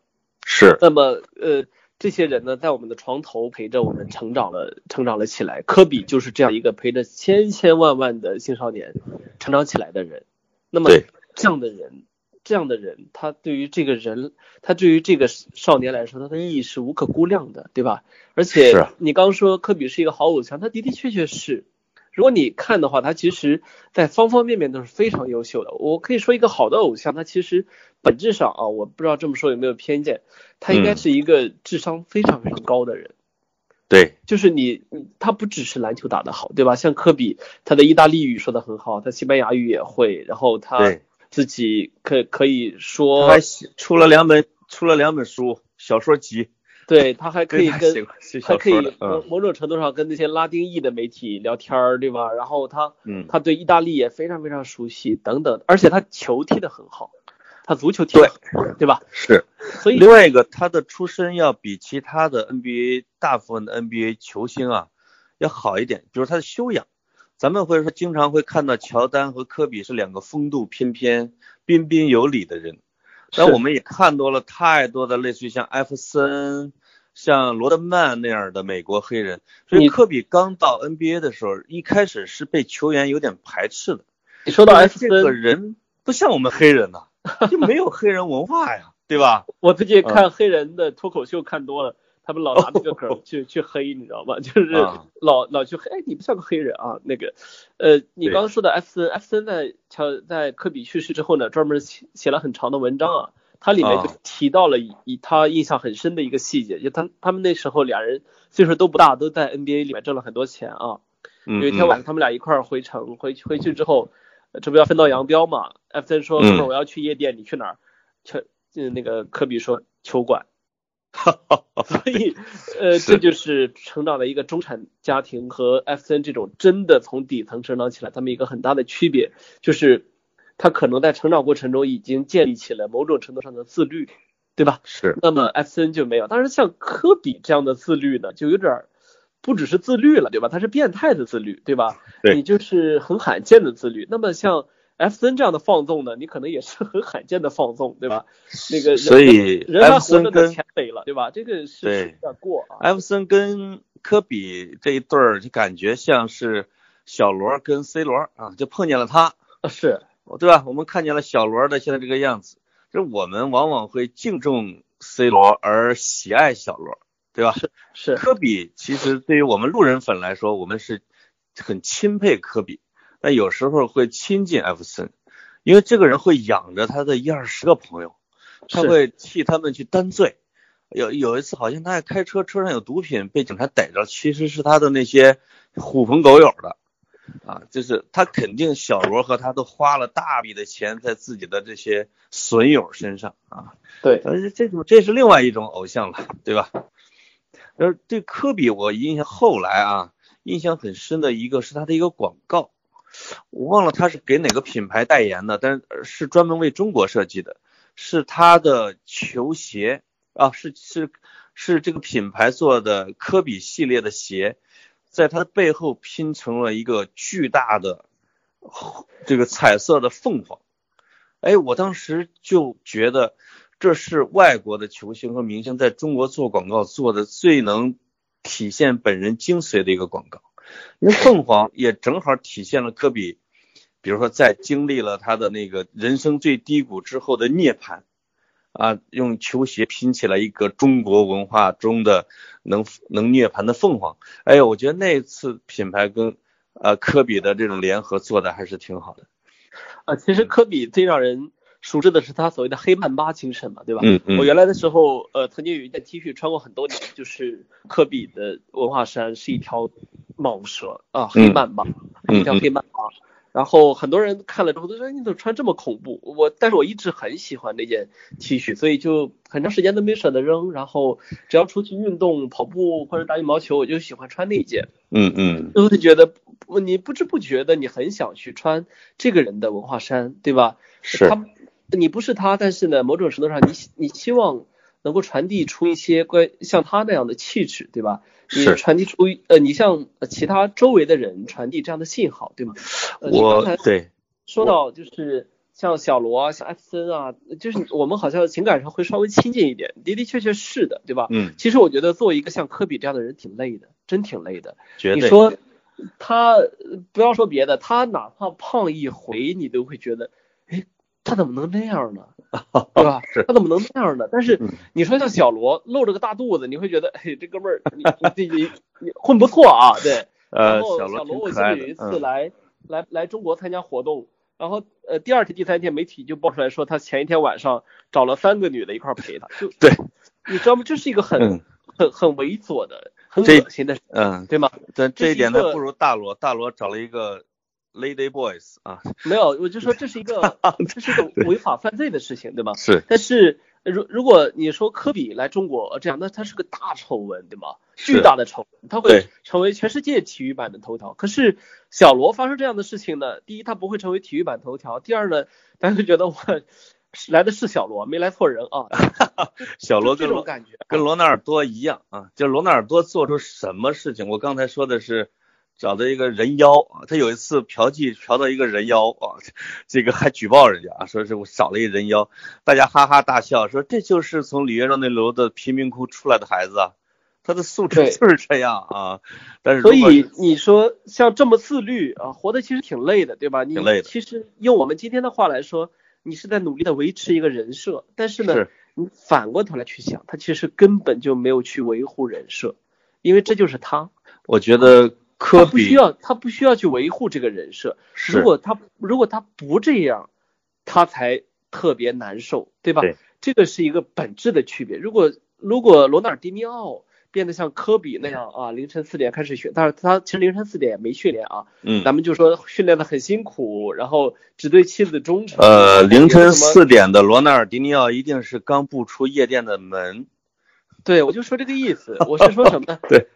Speaker 2: 是。
Speaker 1: 那么，呃，这些人呢，在我们的床头陪着我们成长了，成长了起来。科比就是这样一个陪着千千万万的青少年成长起来的人。那么，这样的人，这样的人，他对于这个人，他对于这个少年来说，他的意义是无可估量的，对吧？而且，你刚说科比是一个好偶像，他的的确确是。如果你看的话，他其实在方方面面都是非常优秀的。我可以说一个好的偶像，他其实本质上啊，我不知道这么说有没有偏见，他应该是一个智商非常非常高的人。
Speaker 2: 对，
Speaker 1: 就是你，他不只是篮球打得好，对吧？像科比，他的意大利语说的很好，他西班牙语也会，然后他自己可可以说，
Speaker 2: 还出了两本出了两本书小说集。
Speaker 1: 对他还可以跟，还可以某某种程度上跟那些拉丁裔的媒体聊天儿，对吧？然后他，嗯，他对意大利也非常非常熟悉，等等。而且他球踢得很好，他足球踢得
Speaker 2: 很
Speaker 1: 对吧？
Speaker 2: 是。
Speaker 1: 所以
Speaker 2: 另外一个，他的出身要比其他的 NBA 大部分的 NBA 球星啊要好一点，比如他的修养。咱们会说经常会看到乔丹和科比是两个风度翩翩、彬彬有礼的人。但我们也看多了太多的类似于像艾弗森、像罗德曼那样的美国黑人，所以科比刚到 NBA 的时候，一开始是被球员有点排斥的。
Speaker 1: 你说到艾弗森，
Speaker 2: 这个人不像我们黑人呐，就没有黑人文化呀，对吧？
Speaker 1: 我最近看黑人的脱口秀看多了。他们老拿这个梗去去黑，你知道吗？就是老老去黑，哎，你不像个黑人啊。那个，呃，你刚刚说的艾弗森，艾弗森在乔在科比去世之后呢，专门写写了很长的文章啊。他里面就提到了以他印象很深的一个细节，就他他们那时候俩人岁数都不大，都在 NBA 里面挣了很多钱啊。有一天晚上他们俩一块儿回城，回回去之后，这不要分道扬镳嘛？艾弗森说：“哥们我要去夜店，你去哪儿？”去，嗯，那个科比说：“球馆。” 所以，呃，这就是成长的一个中产家庭和艾弗森这种真的从底层成长起来，他们一个很大的区别，就是他可能在成长过程中已经建立起了某种程度上的自律，对吧？
Speaker 2: 是。
Speaker 1: 那么艾弗森就没有，但是像科比这样的自律呢，就有点不只是自律了，对吧？他是变态的自律，对吧？
Speaker 2: 对。
Speaker 1: 你就是很罕见的自律。那么像。F 森这样的放纵呢，你可能也是很罕见的放纵，对吧？那个
Speaker 2: 所以
Speaker 1: 人还活着的前辈了，对吧？这个是有点过啊。
Speaker 2: F 森跟科比这一对儿，就感觉像是小罗跟 C 罗啊，就碰见了他，
Speaker 1: 是，
Speaker 2: 对吧？我们看见了小罗的现在这个样子，就我们往往会敬重 C 罗而喜爱小罗，对吧？
Speaker 1: 是是。
Speaker 2: 科比其实对于我们路人粉来说，我们是很钦佩科比。那有时候会亲近艾弗森，因为这个人会养着他的一二十个朋友，他会替他们去担罪。有有一次好像他还开车，车上有毒品被警察逮着，其实是他的那些狐朋狗友的啊，就是他肯定小罗和他都花了大笔的钱在自己的这些损友身上啊。
Speaker 1: 对，
Speaker 2: 但是这种这是另外一种偶像了，对吧？而对科比，我印象后来啊，印象很深的一个是他的一个广告。我忘了他是给哪个品牌代言的，但是是专门为中国设计的，是他的球鞋啊，是是是这个品牌做的科比系列的鞋，在它的背后拼成了一个巨大的这个彩色的凤凰，哎，我当时就觉得这是外国的球星和明星在中国做广告做的最能体现本人精髓的一个广告。因为凤凰也正好体现了科比，比如说在经历了他的那个人生最低谷之后的涅槃，啊，用球鞋拼起来一个中国文化中的能能涅槃的凤凰。哎呦，我觉得那次品牌跟呃科比的这种联合做的还是挺好的。
Speaker 1: 啊，其实科比最让人熟知的是他所谓的黑曼巴精神嘛，对吧？
Speaker 2: 嗯嗯。
Speaker 1: 我原来的时候，呃，曾经有一件 T 恤穿过很多年，就是科比的文化衫是一条蟒蛇啊，黑曼巴，一条黑曼巴。然后很多人看了之后都说你怎么穿这么恐怖？我但是我一直很喜欢那件 T 恤，所以就很长时间都没舍得扔。然后只要出去运动、跑步或者打羽毛球，我就喜欢穿那件。
Speaker 2: 嗯嗯。
Speaker 1: 就会觉得你不知不觉的你很想去穿这个人的文化衫，对吧？
Speaker 2: 是。
Speaker 1: 他你不是他，但是呢，某种程度上你你希望能够传递出一些关像他那样的气质，对吧？你传递出呃，你向其他周围的人传递这样的信号，对吗？
Speaker 2: 我对
Speaker 1: 说到就是像小罗啊，像艾弗森啊，就是我们好像情感上会稍微亲近一点，的的确确是的，对吧？
Speaker 2: 嗯。
Speaker 1: 其实我觉得做一个像科比这样的人挺累的，真挺累的。
Speaker 2: 绝
Speaker 1: 对。你说他不要说别的，他哪怕胖一回，你都会觉得，哎，他怎么能那样呢？对吧？他怎么能那样呢？但是你说像小罗露着个大肚子，你会觉得，哎，这哥们儿，你你你你混不错啊，对。
Speaker 2: 然后，
Speaker 1: 小罗，我记得有一次来来来中国参加活动，然后呃第二天、第三天媒体就爆出来说，他前一天晚上找了三个女的一块陪他，就
Speaker 2: 对，
Speaker 1: 你知道吗？这是一个很很很猥琐的、很恶心的，
Speaker 2: 嗯，
Speaker 1: 对吗？
Speaker 2: 对这一点他不如大罗，大罗找了一个。Lady Boys 啊，
Speaker 1: 没有，我就说这是一个，这是一个违法犯罪的事情，对吗？
Speaker 2: 是。
Speaker 1: 但是如如果你说科比来中国这样，那他是个大丑闻，对吗？巨大的丑闻，他会成为全世界体育版的头条。可是小罗发生这样的事情呢？第一，他不会成为体育版头条；第二呢，大家会觉得我来的是小罗，没来错人啊。
Speaker 2: 小罗
Speaker 1: 这种感觉
Speaker 2: 跟罗纳尔多一样啊，就罗纳尔多做出什么事情，我刚才说的是。找的一个人妖啊，他有一次嫖妓嫖到一个人妖啊，这个还举报人家啊，说是我找了一个人妖，大家哈哈大笑，说这就是从李约热内卢的贫民窟出来的孩子啊，他的素质就是这样啊。但是
Speaker 1: 所以你说像这么自律啊，活得其实挺累的，对吧？
Speaker 2: 挺累的。
Speaker 1: 其实用我们今天的话来说，你是在努力的维持一个人设，但是呢，你反过头来去想，他其实根本就没有去维护人设，因为这就是他。
Speaker 2: 我觉得。科
Speaker 1: 比不需要，他不需要去维护这个人设。如果他如果他不这样，他才特别难受，对吧？
Speaker 2: 对，
Speaker 1: 这个是一个本质的区别。如果如果罗纳尔迪尼奥变得像科比那样啊，凌晨四点开始训，但是他其实凌晨四点也没训练啊。
Speaker 2: 嗯。
Speaker 1: 咱们就说训练的很辛苦，然后只对妻子忠诚。
Speaker 2: 呃，凌晨四点的罗纳尔迪尼奥一定是刚步出夜店的门。
Speaker 1: 对，我就说这个意思。我是说什么呢？
Speaker 2: 对。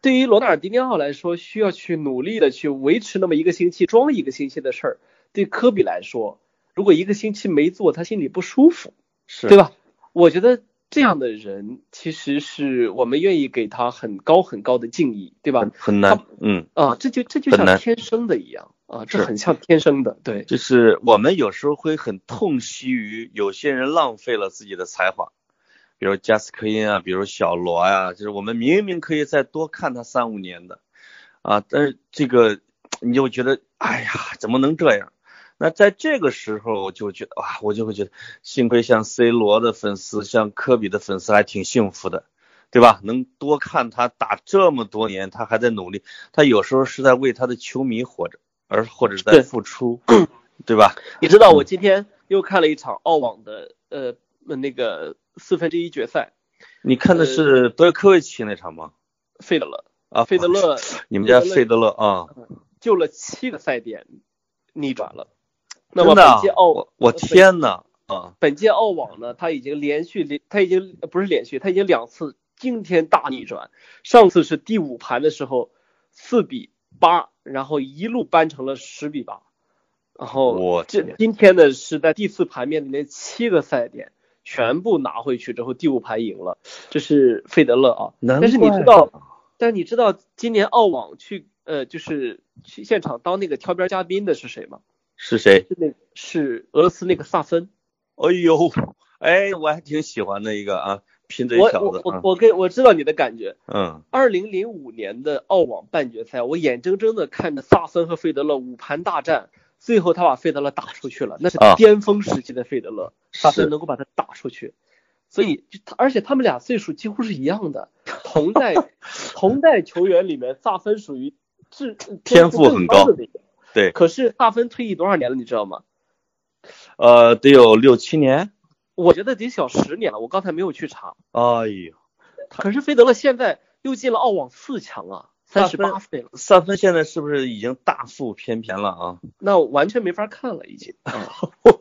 Speaker 1: 对于罗纳尔迪尼奥来说，需要去努力的去维持那么一个星期，装一个星期的事儿。对科比来说，如果一个星期没做，他心里不舒服，
Speaker 2: 是
Speaker 1: 对吧？我觉得这样的人，其实是我们愿意给他很高很高的敬意，对吧？
Speaker 2: 很难，嗯
Speaker 1: 啊，这就这就像天生的一样啊，这很像天生的，对。
Speaker 2: 就是我们有时候会很痛惜于有些人浪费了自己的才华。比如加斯科因啊，比如小罗呀，就是我们明明可以再多看他三五年的，啊，但是这个你就觉得，哎呀，怎么能这样？那在这个时候，我就觉得哇，我就会觉得，幸亏像 C 罗的粉丝，像科比的粉丝还挺幸福的，对吧？能多看他打这么多年，他还在努力，他有时候是在为他的球迷活着，而或者是在付出，对吧？
Speaker 1: 你知道我今天又看了一场澳网的，呃，那个。四分之一决赛，
Speaker 2: 你看的是德约科维奇那场吗？
Speaker 1: 费德勒
Speaker 2: 啊，
Speaker 1: 费德勒，
Speaker 2: 你们家费德勒啊，
Speaker 1: 救了七个赛点，逆转了。那么本届澳，
Speaker 2: 我天呐啊！
Speaker 1: 本届澳网呢，他已经连续连，他已经不是连续，他已经两次惊天大逆转。上次是第五盘的时候，四比八，然后一路扳成了十比八。然后
Speaker 2: 我
Speaker 1: 这今天呢是在第四盘面临七个赛点。全部拿回去之后，第五盘赢了，这是费德勒啊。但是你知道，但你知道今年澳网去呃就是去现场当那个挑边嘉宾的是谁吗？
Speaker 2: 是谁？
Speaker 1: 是那，是俄罗斯那个萨芬。
Speaker 2: 哎呦，哎，我还挺喜欢的一个啊，贫嘴小
Speaker 1: 子。我我我跟我知道你的感觉。
Speaker 2: 嗯。
Speaker 1: 二零零五年的澳网半决赛，我眼睁睁的看着萨芬和费德勒五盘大战。最后他把费德勒打出去了，那是巅峰时期的费德勒，萨芬能够把他打出去，所以就他，而且他们俩岁数几乎是一样的，同代 同代球员里面，萨芬属于智
Speaker 2: 天赋很高
Speaker 1: 的那个，
Speaker 2: 对。
Speaker 1: 可是萨芬退役多少年了，你知道吗？
Speaker 2: 呃，得有六七年。
Speaker 1: 我觉得得小十年了，我刚才没有去查。
Speaker 2: 哎呦，
Speaker 1: 可是费德勒现在又进了澳网四强啊，三十八岁了。
Speaker 2: 萨芬现在是不是已经大腹便便了啊？
Speaker 1: 那完全没法看了，已经。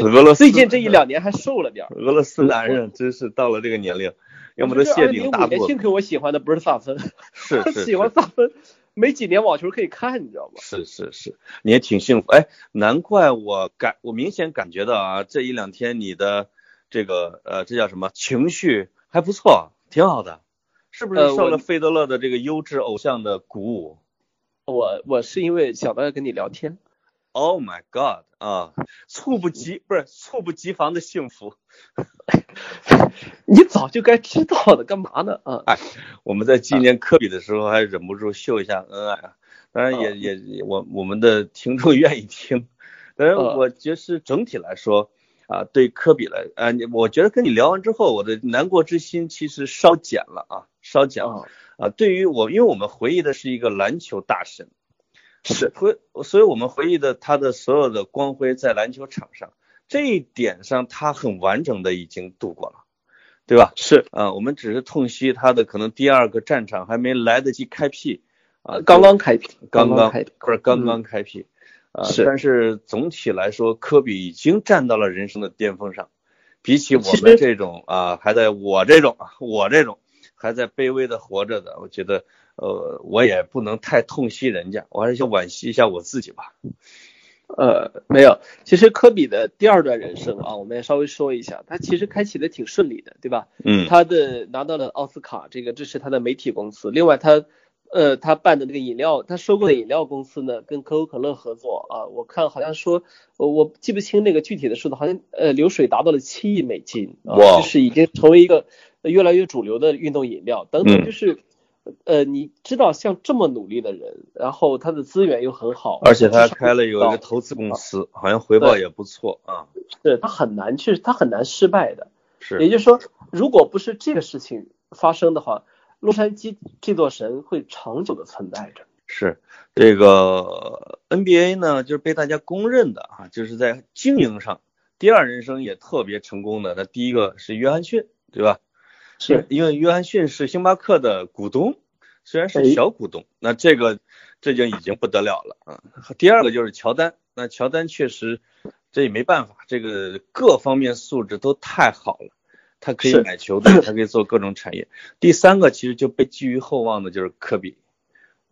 Speaker 2: 俄罗斯
Speaker 1: 最近这一两年还瘦了点。
Speaker 2: 俄罗斯男人真是到了这个年龄，要么都谢顶大肚。
Speaker 1: 幸亏我喜欢的不是萨芬，
Speaker 2: 是 是
Speaker 1: 喜欢萨芬。没几年网球可以看，你知道吗？
Speaker 2: 是是是，你也挺幸福。哎，难怪我感我明显感觉到啊，这一两天你的这个呃，这叫什么情绪还不错，挺好的，是不是受了费德勒的这个优质偶像的鼓舞？
Speaker 1: 我我是因为想到要跟你聊天。
Speaker 2: Oh my god 啊，猝不及不是猝不及防的幸福，
Speaker 1: 你早就该知道的，干嘛呢？啊，
Speaker 2: 哎，我们在纪念科比的时候还忍不住秀一下恩爱啊，当然也也我我们的听众愿意听，但是我觉得是整体来说啊，对科比来啊，你我觉得跟你聊完之后，我的难过之心其实稍减了啊，稍减了啊，对于我，因为我们回忆的是一个篮球大神。是回，所以我们回忆的他的所有的光辉在篮球场上这一点上，他很完整的已经度过了，对吧？
Speaker 1: 是
Speaker 2: 啊，我们只是痛惜他的可能第二个战场还没来得及开辟啊，
Speaker 1: 刚刚开辟，
Speaker 2: 刚
Speaker 1: 刚开
Speaker 2: 不是刚刚开辟啊。是，但是总体来说，科比已经站到了人生的巅峰上，比起我们这种啊，还在我这种我这种还在卑微的活着的，我觉得。呃，我也不能太痛惜人家，我还是先惋惜一下我自己吧。
Speaker 1: 呃，没有，其实科比的第二段人生啊，我们也稍微说一下，他其实开启的挺顺利的，对吧？
Speaker 2: 嗯。
Speaker 1: 他的拿到了奥斯卡，这个这是他的媒体公司。另外，他呃，他办的那个饮料，他收购的饮料公司呢，跟可口可乐合作啊。我看好像说，我我记不清那个具体的数字，好像呃流水达到了七亿美金啊，就是已经成为一个越来越主流的运动饮料等等，就是。呃，你知道像这么努力的人，然后他的资源又很好，
Speaker 2: 而且他开了有一个投资公司，好像回报也不错啊。
Speaker 1: 是他很难去，他很难失败的。
Speaker 2: 是，
Speaker 1: 也就是说，如果不是这个事情发生的话，洛杉矶这座神会长久的存在着。
Speaker 2: 是这个 NBA 呢，就是被大家公认的啊，就是在经营上，第二人生也特别成功的。那第一个是约翰逊，对吧？
Speaker 1: 是
Speaker 2: 因为约翰逊是星巴克的股东，虽然是小股东，那这个这就已经不得了了啊。第二个就是乔丹，那乔丹确实这也没办法，这个各方面素质都太好了，他可以买球队，他可以做各种产业。第三个其实就被寄予厚望的就是科比，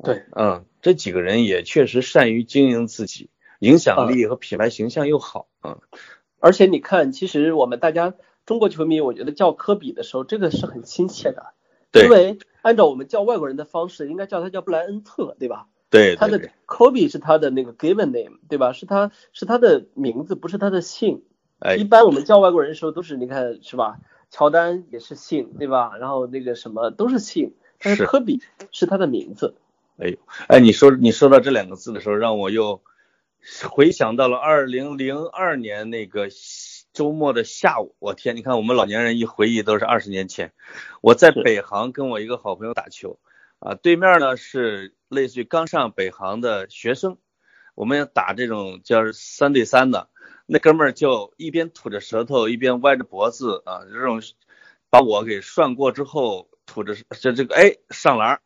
Speaker 1: 对，
Speaker 2: 嗯，这几个人也确实善于经营自己，影响力和品牌形象又好啊。
Speaker 1: 而且你看，其实我们大家。中国球迷，我觉得叫科比的时候，这个是很亲切的，因为按照我们叫外国人的方式，应该叫他叫布莱恩特，对吧？
Speaker 2: 对，
Speaker 1: 他的科比是他的那个 given name，对吧？是他是他的名字，不是他的姓。
Speaker 2: 哎，
Speaker 1: 一般我们叫外国人的时候都是，你看是吧？乔丹也是姓，对吧？然后那个什么都是姓，但是科比是他的名字。
Speaker 2: 哎呦，哎，你说你说到这两个字的时候，让我又回想到了二零零二年那个。周末的下午，我天，你看我们老年人一回忆都是二十年前。我在北航跟我一个好朋友打球，啊，对面呢是类似于刚上北航的学生，我们要打这种叫三对三的，那哥们儿就一边吐着舌头，一边歪着脖子啊，这种把我给涮过之后，吐着这这个哎上篮，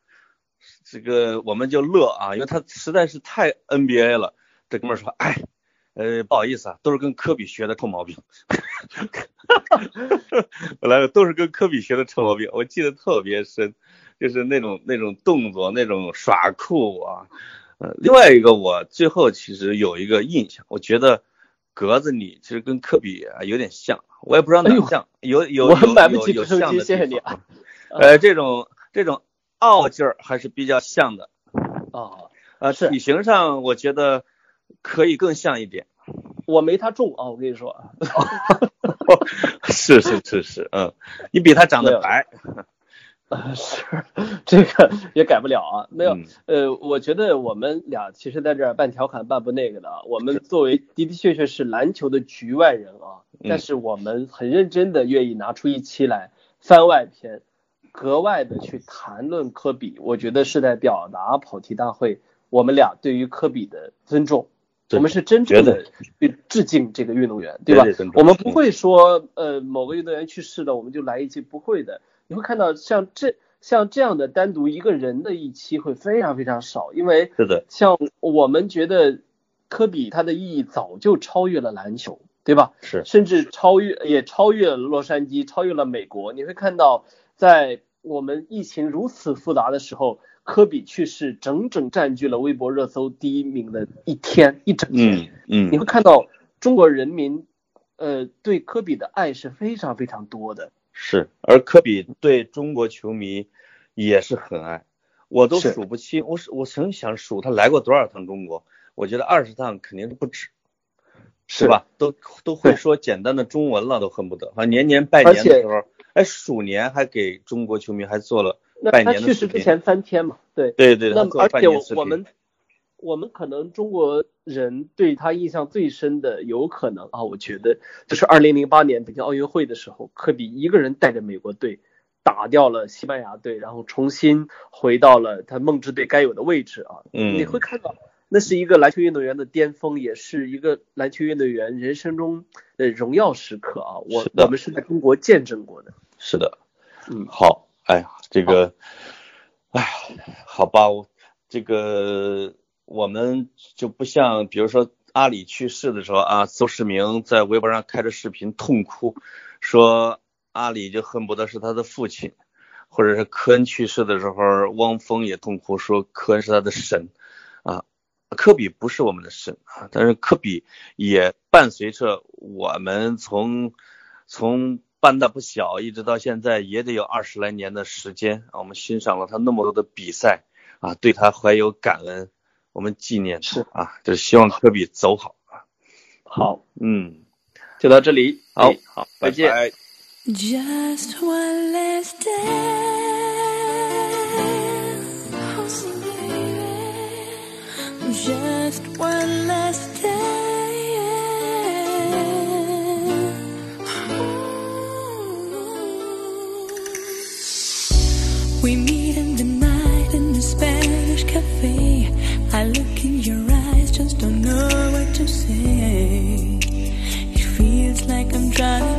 Speaker 2: 这个我们就乐啊，因为他实在是太 NBA 了。这哥们儿说，哎。呃，不好意思啊，都是跟科比学的臭毛病。本来都是跟科比学的臭毛病，我记得特别深，就是那种那种动作，那种耍酷啊。呃，另外一个我最后其实有一个印象，我觉得格子你其实跟科比啊有点像，我也不知道哪像，有有有有有像的地方。呃，这种这种傲劲儿还是比较像的。
Speaker 1: 哦，
Speaker 2: 呃，体型上我觉得。可以更像一点，
Speaker 1: 我没他重啊，我跟你说，
Speaker 2: 是是是是，嗯，你比他长得白，
Speaker 1: 啊 是，这个也改不了啊，没有，呃，我觉得我们俩其实在这儿半调侃半不那个的，我们作为的的确确是篮球的局外人啊，但是我们很认真的愿意拿出一期来番外篇，格外的去谈论科比，我觉得是在表达跑题大会我们俩对于科比的尊重。
Speaker 3: 我们是真正的去致敬这个运动员，对吧？我们不会说呃某个运动员去世了，我们就来一期，不会的。你会看到像这像这样的单独一个人的一期会非常非常少，因为
Speaker 2: 是的，
Speaker 3: 像我们觉得科比他的意义早就超越了篮球，对吧？
Speaker 2: 是，
Speaker 3: 甚至超越也超越了洛杉矶，超越了美国。你会看到在我们疫情如此复杂的时候。科比去世，整整占据了微博热搜第一名的一天一整
Speaker 2: 天。嗯，
Speaker 3: 你会看到中国人民，呃，对科比的爱是非常非常多的。
Speaker 2: 是，而科比对中国球迷也是很爱，我都数不清。我我曾想数他来过多少趟中国，我觉得二十趟肯定是不止，是吧？都都会说简单的中文了，都恨不得。反正，年年拜年的时候，哎，鼠年还给中国球迷还做了。
Speaker 3: 那他去世之前三天嘛，对
Speaker 2: 对对。
Speaker 3: 那而且我们我们可能中国人对他印象最深的，有可能啊，我觉得就是二零零八年北京奥运会的时候，科比一个人带着美国队打掉了西班牙队，然后重新回到了他梦之队该有的位置啊。
Speaker 2: 嗯。
Speaker 3: 你会看到，那是一个篮球运动员的巅峰，也是一个篮球运动员人生中的荣耀时刻啊。我我们是在中国见证过的。
Speaker 2: 是的。
Speaker 3: 嗯，
Speaker 2: 好。哎呀，这个，哎呀，好吧，我这个我们就不像，比如说阿里去世的时候啊，邹市明在微博上开着视频痛哭，说阿里就恨不得是他的父亲，或者是科恩去世的时候，汪峰也痛哭说科恩是他的神啊，科比不是我们的神啊，但是科比也伴随着我们从从。办的不小，一直到现在也得有二十来年的时间啊。我们欣赏了他那么多的比赛啊，对他怀有感恩，我们纪念
Speaker 3: 是
Speaker 2: 啊，就是希望科比走好啊。
Speaker 3: 好，
Speaker 2: 嗯，
Speaker 3: 就到这里，
Speaker 2: 好，
Speaker 3: 好，再见。We try.